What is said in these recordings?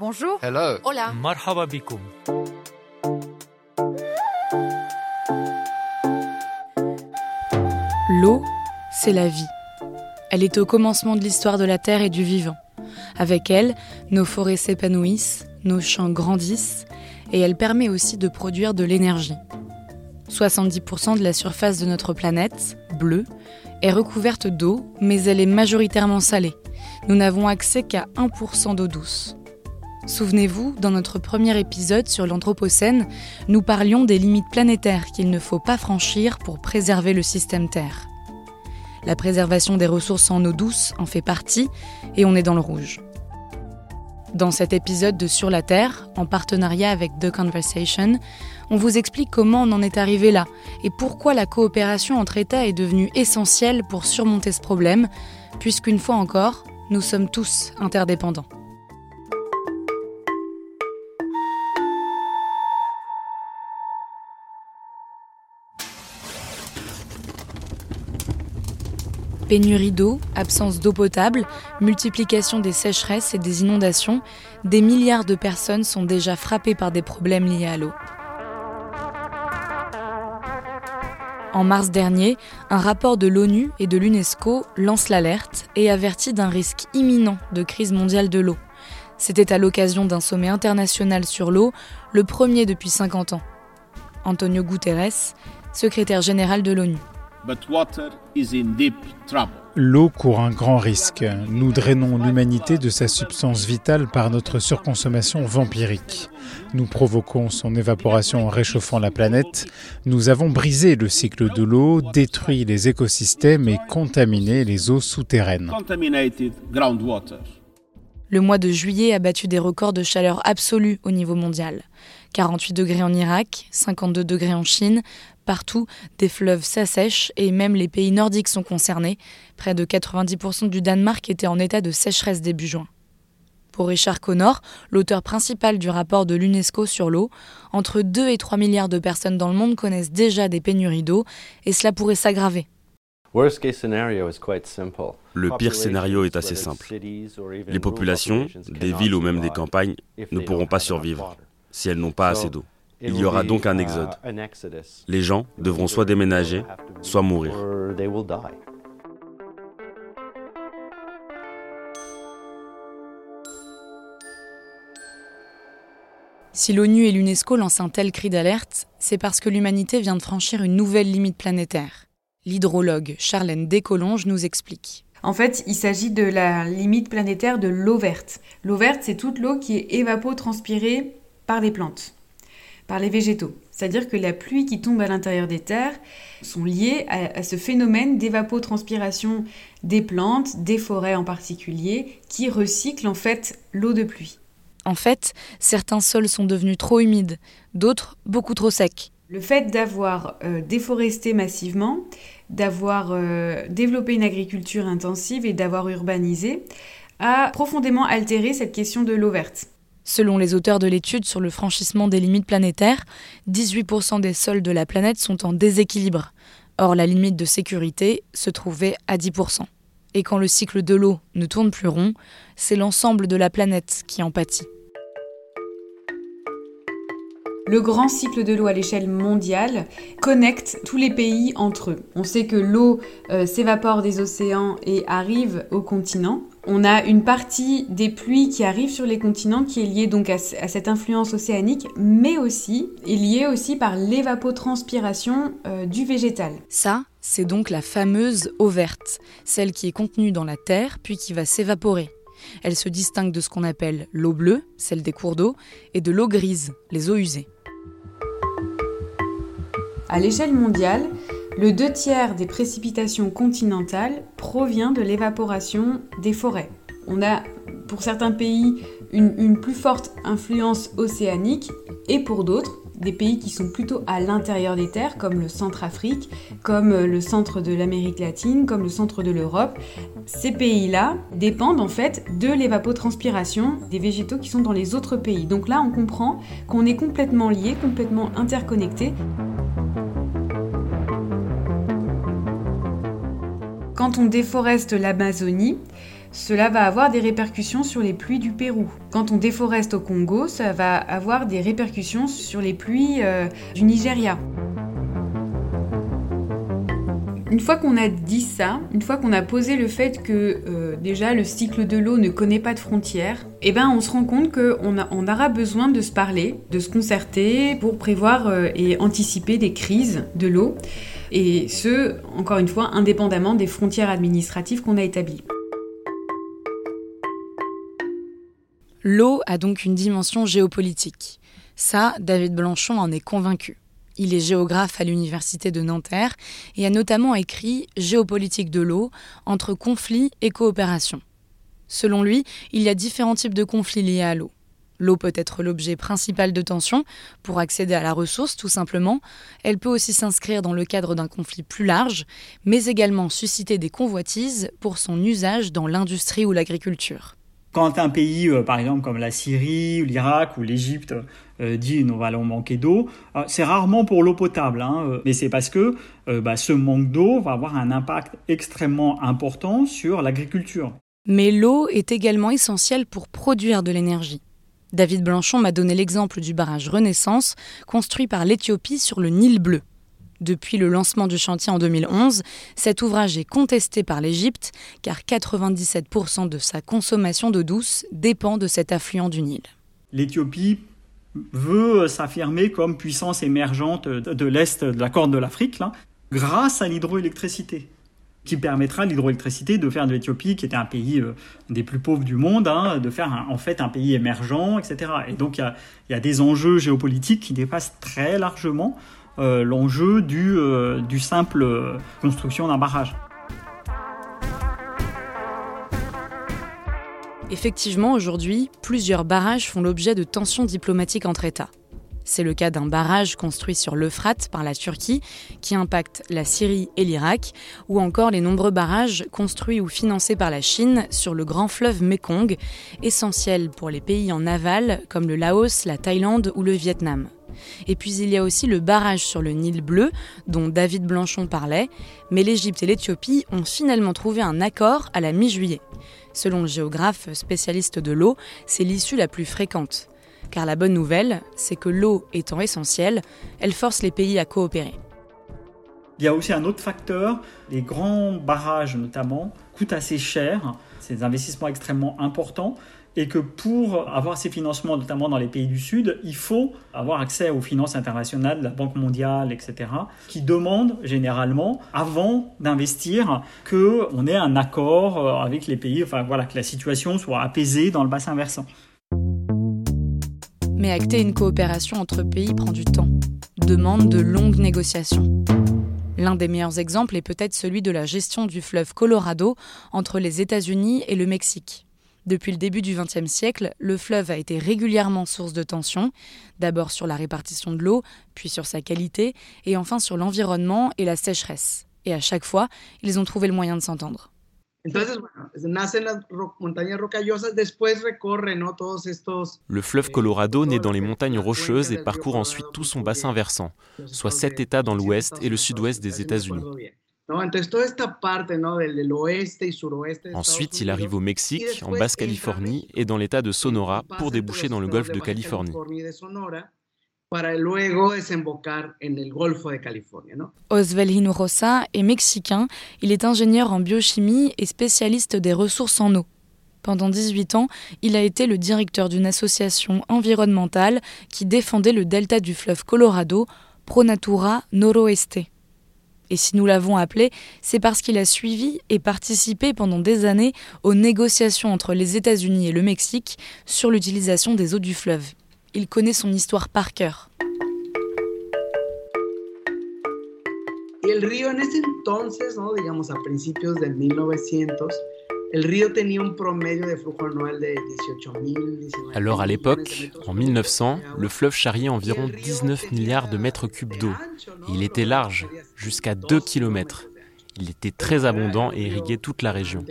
Bonjour. Hello. Hola. Marhaba bikoum. L'eau, c'est la vie. Elle est au commencement de l'histoire de la Terre et du vivant. Avec elle, nos forêts s'épanouissent, nos champs grandissent, et elle permet aussi de produire de l'énergie. 70% de la surface de notre planète, bleue, est recouverte d'eau, mais elle est majoritairement salée. Nous n'avons accès qu'à 1% d'eau douce. Souvenez-vous, dans notre premier épisode sur l'Anthropocène, nous parlions des limites planétaires qu'il ne faut pas franchir pour préserver le système Terre. La préservation des ressources en eau douce en fait partie et on est dans le rouge. Dans cet épisode de Sur la Terre, en partenariat avec The Conversation, on vous explique comment on en est arrivé là et pourquoi la coopération entre États est devenue essentielle pour surmonter ce problème, puisqu'une fois encore, nous sommes tous interdépendants. Pénurie d'eau, absence d'eau potable, multiplication des sécheresses et des inondations, des milliards de personnes sont déjà frappées par des problèmes liés à l'eau. En mars dernier, un rapport de l'ONU et de l'UNESCO lance l'alerte et avertit d'un risque imminent de crise mondiale de l'eau. C'était à l'occasion d'un sommet international sur l'eau, le premier depuis 50 ans. Antonio Guterres, secrétaire général de l'ONU. But water is in deep trouble. L'eau court un grand risque. Nous drainons l'humanité de sa substance vitale par notre surconsommation vampirique. Nous provoquons son évaporation en réchauffant la planète. Nous avons brisé le cycle de l'eau, détruit les écosystèmes et contaminé les eaux souterraines. Le mois de juillet a battu des records de chaleur absolue au niveau mondial. 48 degrés en Irak, 52 degrés en Chine, partout des fleuves s'assèchent et même les pays nordiques sont concernés. Près de 90% du Danemark était en état de sécheresse début juin. Pour Richard Connor, l'auteur principal du rapport de l'UNESCO sur l'eau, entre 2 et 3 milliards de personnes dans le monde connaissent déjà des pénuries d'eau et cela pourrait s'aggraver. Le pire scénario est assez simple. Les populations, des villes ou même des campagnes, ne pourront pas survivre si elles n'ont pas assez d'eau. Il y aura donc un exode. Les gens devront soit déménager, soit mourir. Si l'ONU et l'UNESCO lancent un tel cri d'alerte, c'est parce que l'humanité vient de franchir une nouvelle limite planétaire. L'hydrologue Charlène Descolonges nous explique. En fait, il s'agit de la limite planétaire de l'eau verte. L'eau verte, c'est toute l'eau qui est évapotranspirée par les plantes, par les végétaux. C'est-à-dire que la pluie qui tombe à l'intérieur des terres sont liées à, à ce phénomène d'évapotranspiration des plantes, des forêts en particulier, qui recyclent en fait l'eau de pluie. En fait, certains sols sont devenus trop humides, d'autres beaucoup trop secs. Le fait d'avoir euh, déforesté massivement, d'avoir euh, développé une agriculture intensive et d'avoir urbanisé a profondément altéré cette question de l'eau verte. Selon les auteurs de l'étude sur le franchissement des limites planétaires, 18% des sols de la planète sont en déséquilibre. Or, la limite de sécurité se trouvait à 10%. Et quand le cycle de l'eau ne tourne plus rond, c'est l'ensemble de la planète qui en pâtit. Le grand cycle de l'eau à l'échelle mondiale connecte tous les pays entre eux. On sait que l'eau euh, s'évapore des océans et arrive au continent. On a une partie des pluies qui arrivent sur les continents qui est liée donc à, à cette influence océanique, mais aussi est liée aussi par l'évapotranspiration euh, du végétal. Ça, c'est donc la fameuse eau verte, celle qui est contenue dans la terre puis qui va s'évaporer. Elle se distingue de ce qu'on appelle l'eau bleue, celle des cours d'eau, et de l'eau grise, les eaux usées. À l'échelle mondiale, le deux tiers des précipitations continentales provient de l'évaporation des forêts. On a pour certains pays une, plus forte influence océanique et pour d'autres des pays qui sont plutôt à l'intérieur des terres comme le Centre-Afrique, comme le centre de l'Amérique latine, comme le centre de l'Europe. Ces pays-là dépendent en fait de l'évapotranspiration des végétaux qui sont dans les autres pays. Donc là, on comprend qu'on est complètement liés, complètement interconnectés. Quand on déforeste l'Amazonie, cela va avoir des répercussions sur les pluies du Pérou. Quand on déforeste au Congo, ça va avoir des répercussions sur les pluies euh, du Nigeria. Une fois qu'on a dit ça, une fois qu'on a posé le fait que euh, déjà le cycle de l'eau ne connaît pas de frontières, eh ben on se rend compte qu'on on aura besoin de se parler, de se concerter pour prévoir euh, et anticiper des crises de l'eau, et ce, encore une fois, indépendamment des frontières administratives qu'on a établies. L'eau a donc une dimension géopolitique. Ça, David Blanchon en est convaincu. Il est géographe à l'université de Nanterre et a notamment écrit Géopolitique de l'eau entre conflits et coopération. Selon lui, il y a différents types de conflits liés à l'eau. L'eau peut être l'objet principal de tension pour accéder à la ressource tout simplement. Elle peut aussi s'inscrire dans le cadre d'un conflit plus large, mais également susciter des convoitises pour son usage dans l'industrie ou l'agriculture. Quand un pays, euh, par exemple comme la Syrie, ou l'Irak ou l'Égypte, euh, dit nous allons manquer d'eau, euh, c'est rarement pour l'eau potable, hein, mais c'est parce que bah, ce manque d'eau va avoir un impact extrêmement important sur l'agriculture. Mais l'eau est également essentielle pour produire de l'énergie. David Blanchon m'a donné l'exemple du barrage Renaissance construit par l'Éthiopie sur le Nil bleu. Depuis le lancement du chantier en 2011, cet ouvrage est contesté par l'Égypte car 97% de sa consommation d'eau douce dépend de cet affluent du Nil. L'Éthiopie veut s'affirmer comme puissance émergente de l'Est de la Corne de l'Afrique grâce à l'hydroélectricité qui permettra l'hydroélectricité de faire de l'Éthiopie, qui était un pays euh, des plus pauvres du monde, hein, de faire en fait un pays émergent, etc. Et donc il y a, des enjeux géopolitiques qui dépassent très largement euh, l'enjeu du, euh, simple construction d'un barrage. Effectivement, aujourd'hui, plusieurs barrages font l'objet de tensions diplomatiques entre États. C'est le cas d'un barrage construit sur l'Euphrate par la Turquie qui impacte la Syrie et l'Irak, ou encore les nombreux barrages construits ou financés par la Chine sur le grand fleuve Mekong, essentiel pour les pays en aval comme le Laos, la Thaïlande ou le Vietnam. Et puis il y a aussi le barrage sur le Nil bleu, dont David Blanchon parlait, mais l'Égypte et l'Éthiopie ont finalement trouvé un accord à la mi-juillet. Selon le géographe spécialiste de l'eau, c'est l'issue la plus fréquente. Car la bonne nouvelle, c'est que l'eau étant essentielle, elle force les pays à coopérer. Il y a aussi un autre facteur, les grands barrages notamment coûtent assez cher, c'est des investissements extrêmement importants, et que pour avoir ces financements, notamment dans les pays du Sud, il faut avoir accès aux finances internationales, la Banque mondiale, etc., qui demandent généralement, avant d'investir, qu'on ait un accord euh, avec les pays, enfin voilà, que la situation soit apaisée dans le bassin versant. Mais acter une coopération entre pays prend du temps, demande de longues négociations. L'un des meilleurs exemples est peut-être celui de la gestion du fleuve Colorado entre les États-Unis et le Mexique. Depuis le début du XXe siècle, le fleuve a été régulièrement source de tensions, d'abord sur la répartition de l'eau, puis sur sa qualité, et enfin sur l'environnement et la sécheresse. Et à chaque fois, ils ont trouvé le moyen de s'entendre. Le fleuve Colorado naît dans les montagnes rocheuses et parcourt ensuite tout son bassin versant, soit sept États dans l'ouest et le sud-ouest des États-Unis. Ensuite, il arrive au Mexique, en Basse-Californie et dans l'État de Sonora pour déboucher dans le golfe de Californie. Oswald Hinojosa est mexicain, il est ingénieur en biochimie et spécialiste des ressources en eau. Pendant 18 ans, il a été le directeur d'une association environnementale qui défendait le delta du fleuve Colorado, Pronatura Noroeste. Et si nous l'avons appelé, c'est parce qu'il a suivi et participé pendant des années aux négociations entre les États-Unis et le Mexique sur l'utilisation des eaux du fleuve. Il connaît son histoire par cœur. El río en ese entonces, ¿no? digamos a principios del 1900, alors à l'époque, en 1900, le fleuve charriait environ 19 milliards de mètres cubes d'eau. Il était large, jusqu'à 2 km. Il était très abondant et irriguait toute la région.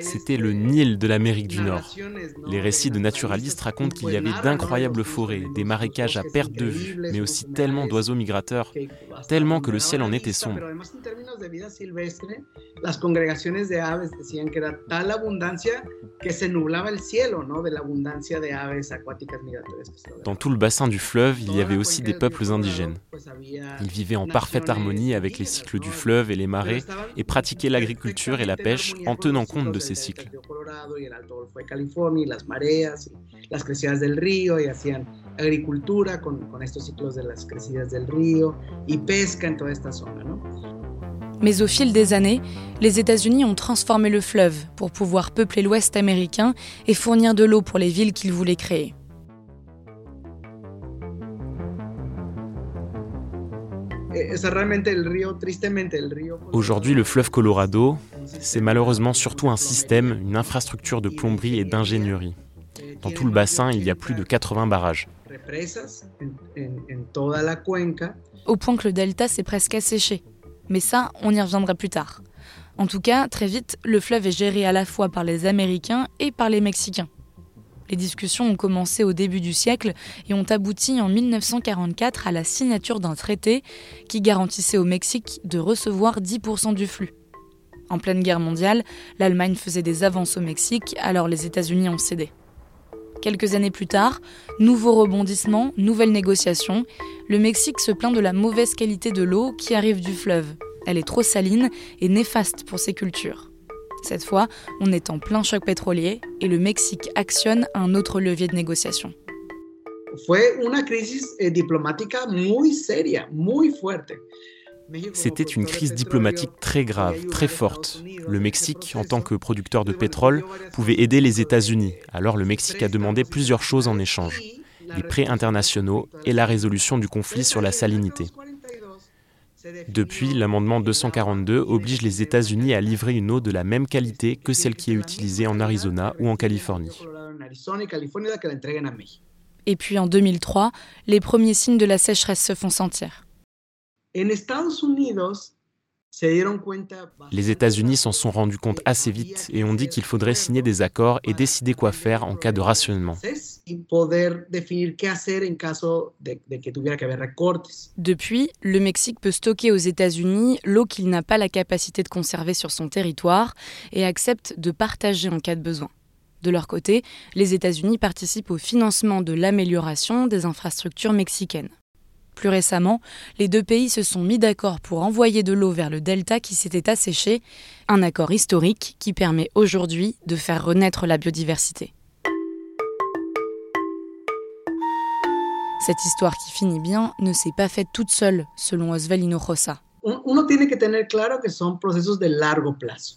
C'était le Nil de l'Amérique du Nord. Les récits de naturalistes racontent qu'il y avait d'incroyables forêts, des marécages à perte de vue, mais aussi tellement d'oiseaux migrateurs, tellement que le ciel en était sombre. Dans tout le bassin du fleuve, il y avait aussi des peuples indigènes. Ils vivaient en parfaite harmonie avec les cycles du fleuve et les marées et pratiquaient l'agriculture et la pêche en tenant compte de ces cycles. Mais au fil des années, les États-Unis ont transformé le fleuve pour pouvoir peupler l'Ouest américain et fournir de l'eau pour les villes qu'ils voulaient créer. Aujourd'hui, le fleuve Colorado, c'est malheureusement surtout un système, une infrastructure de plomberie et d'ingénierie. Dans tout le bassin, il y a plus de 80 barrages. Au point que le delta s'est presque asséché. Mais ça, on y reviendra plus tard. En tout cas, très vite, le fleuve est géré à la fois par les Américains et par les Mexicains. Les discussions ont commencé au début du siècle et ont abouti en 1944 à la signature d'un traité qui garantissait au Mexique de recevoir 10% du flux. En pleine guerre mondiale, l'Allemagne faisait des avances au Mexique, alors les États-Unis ont cédé. Quelques années plus tard, nouveau rebondissement, nouvelle négociation. Le Mexique se plaint de la mauvaise qualité de l'eau qui arrive du fleuve. Elle est trop saline et néfaste pour ses cultures. Cette fois, on est en plein choc pétrolier et le Mexique actionne un autre levier de négociation. C'était une crise diplomatique très grave, très forte. Le Mexique, en tant que producteur de pétrole, pouvait aider les États-Unis. Alors le Mexique a demandé plusieurs choses en échange. Les prêts internationaux et la résolution du conflit sur la salinité. Depuis, l'amendement 242 oblige les États-Unis à livrer une eau de la même qualité que celle qui est utilisée en Arizona ou en Californie. Et puis en 2003, les premiers signes de la sécheresse se font sentir. Les États-Unis s'en sont rendus compte assez vite et ont dit qu'il faudrait signer des accords et décider quoi faire en cas de rationnement. Depuis, le Mexique peut stocker aux États-Unis l'eau qu'il n'a pas la capacité de conserver sur son territoire et accepte de partager en cas de besoin. De leur côté, les États-Unis participent au financement de l'amélioration des infrastructures mexicaines. Plus récemment, les deux pays se sont mis d'accord pour envoyer de l'eau vers le delta qui s'était asséché, un accord historique qui permet aujourd'hui de faire renaître la biodiversité. Cette histoire qui finit bien ne s'est pas faite toute seule, selon Oswald Hinojosa.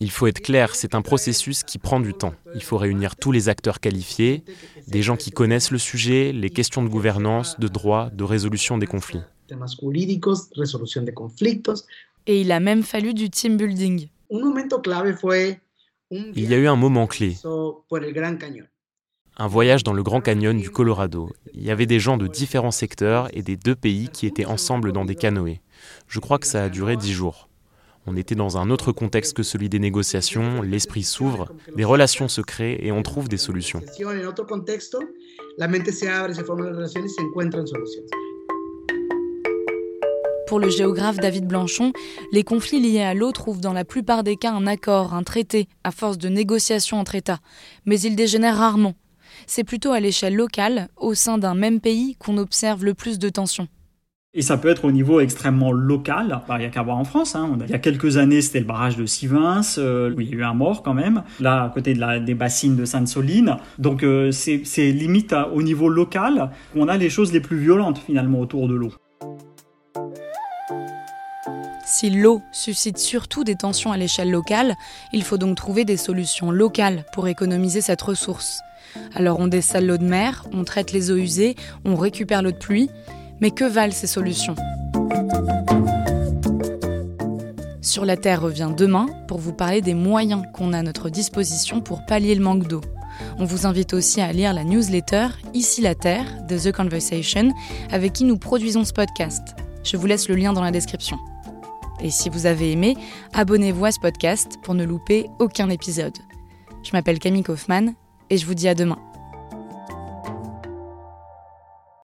Il faut être clair, c'est un processus qui prend du temps. Il faut réunir tous les acteurs qualifiés, des gens qui connaissent le sujet, les questions de gouvernance, de droit, de résolution des conflits. Et il a même fallu du team building. Il y a eu un moment clé. Un voyage dans le Grand Canyon du Colorado. Il y avait des gens de différents secteurs et des deux pays qui étaient ensemble dans des canoës. Je crois que ça a duré dix jours. On était dans un autre contexte que celui des négociations, l'esprit s'ouvre, des relations se créent et on trouve des solutions. Pour le géographe David Blanchon, les conflits liés à l'eau trouvent dans la plupart des cas un accord, un traité, à force de négociations entre États. Mais ils dégénèrent rarement. C'est plutôt à l'échelle locale, au sein d'un même pays, qu'on observe le plus de tensions. Et ça peut être au niveau extrêmement local. Il n'y a qu'à voir en France. Hein. Il y a quelques années, c'était le barrage de Sivins, euh, où il y a eu un mort quand même. Là, à côté de la, des bassines de Sainte-Soline. Donc, euh, c'est limite au niveau local qu'on a les choses les plus violentes finalement autour de l'eau. Si l'eau suscite surtout des tensions à l'échelle locale, il faut donc trouver des solutions locales pour économiser cette ressource. Alors on dessale l'eau de mer, on traite les eaux usées, on récupère l'eau de pluie, mais que valent ces solutions? Sur la Terre revient demain pour vous parler des moyens qu'on a à notre disposition pour pallier le manque d'eau. On vous invite aussi à lire la newsletter Ici la Terre de The Conversation avec qui nous produisons ce podcast. Je vous laisse le lien dans la description. Et si vous avez aimé, abonnez-vous à ce podcast pour ne louper aucun épisode. Je m'appelle Camille Kaufmann et je vous dis à demain.